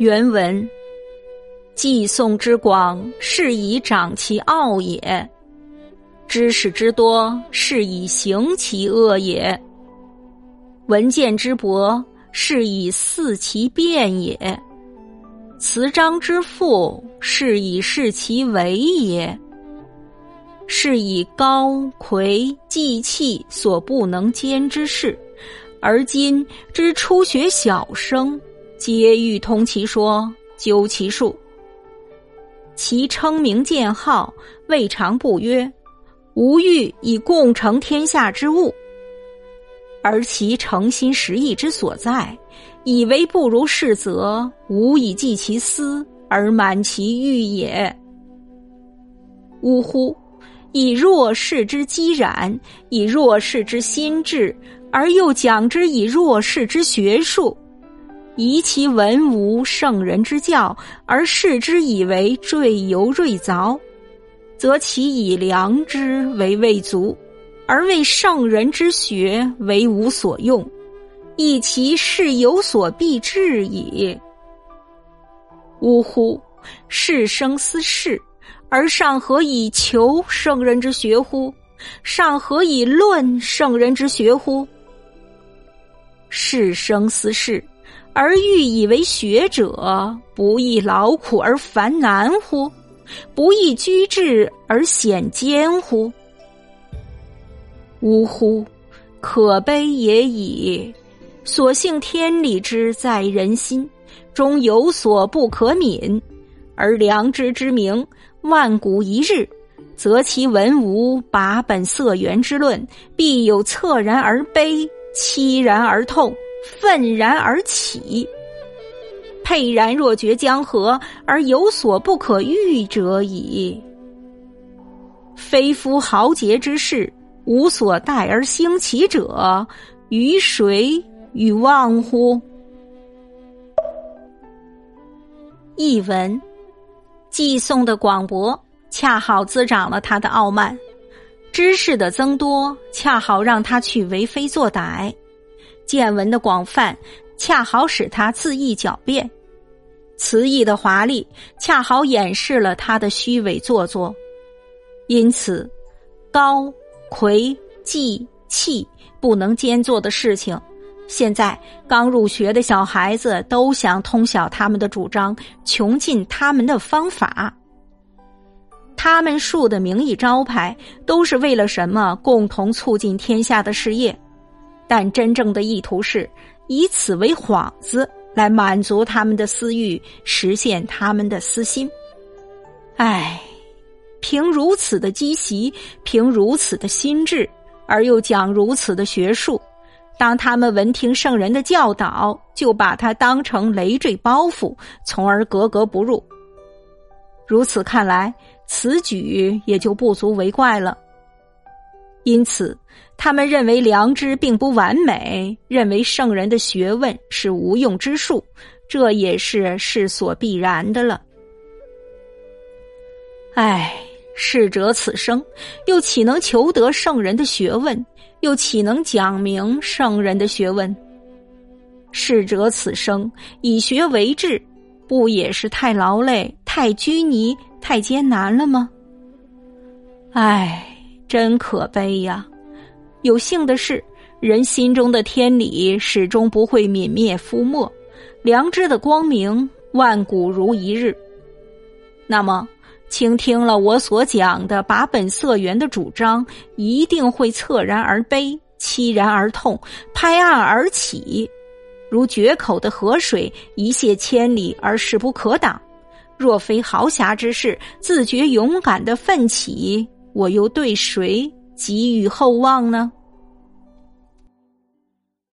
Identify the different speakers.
Speaker 1: 原文：寄送之广，是以长其傲也；知识之多，是以行其恶也；文见之博，是以肆其辩也；辞章之富，是以示其为也。是以高魁季器所不能兼之事，而今之初学小生。皆欲通其说，究其术。其称名见号，未尝不曰：“吾欲以共成天下之物。”而其诚心实意之所在，以为不如是，则无以济其私而满其欲也。呜呼！以弱势之积染，以弱势之心智，而又讲之以弱势之学术。疑其文无圣人之教，而视之以为坠犹锐凿，则其以良知为未足，而为圣人之学为无所用，亦其是有所必至矣。呜呼！是生思事，而上何以求圣人之学乎？上何以论圣人之学乎？是生思事。而欲以为学者，不亦劳苦而烦难乎？不亦居志而显艰乎？呜呼！可悲也已！所幸天理之在人心，终有所不可泯；而良知之名，万古一日，则其文无拔本色源之论，必有恻然而悲，凄然而痛。愤然而起，沛然若绝江河，而有所不可喻者矣。非夫豪杰之士，无所待而兴起者，于谁与望乎？译文：寄送的广博，恰好滋长了他的傲慢；知识的增多，恰好让他去为非作歹。见闻的广泛，恰好使他恣意狡辩；词意的华丽，恰好掩饰了他的虚伪做作。因此，高魁季气不能兼做的事情，现在刚入学的小孩子都想通晓他们的主张，穷尽他们的方法。他们树的名义招牌，都是为了什么？共同促进天下的事业。但真正的意图是以此为幌子，来满足他们的私欲，实现他们的私心。唉，凭如此的积习，凭如此的心智，而又讲如此的学术，当他们闻听圣人的教导，就把它当成累赘包袱，从而格格不入。如此看来，此举也就不足为怪了。因此，他们认为良知并不完美，认为圣人的学问是无用之术，这也是世所必然的了。唉，逝者此生又岂能求得圣人的学问？又岂能讲明圣人的学问？逝者此生以学为志，不也是太劳累、太拘泥、太艰难了吗？唉。真可悲呀！有幸的是，人心中的天理始终不会泯灭覆没，良知的光明万古如一日。那么，倾听了我所讲的把本色源的主张，一定会恻然而悲，凄然而痛，拍案而起，如决口的河水，一泻千里而势不可挡。若非豪侠之士自觉勇敢的奋起。我又对谁给予厚望呢？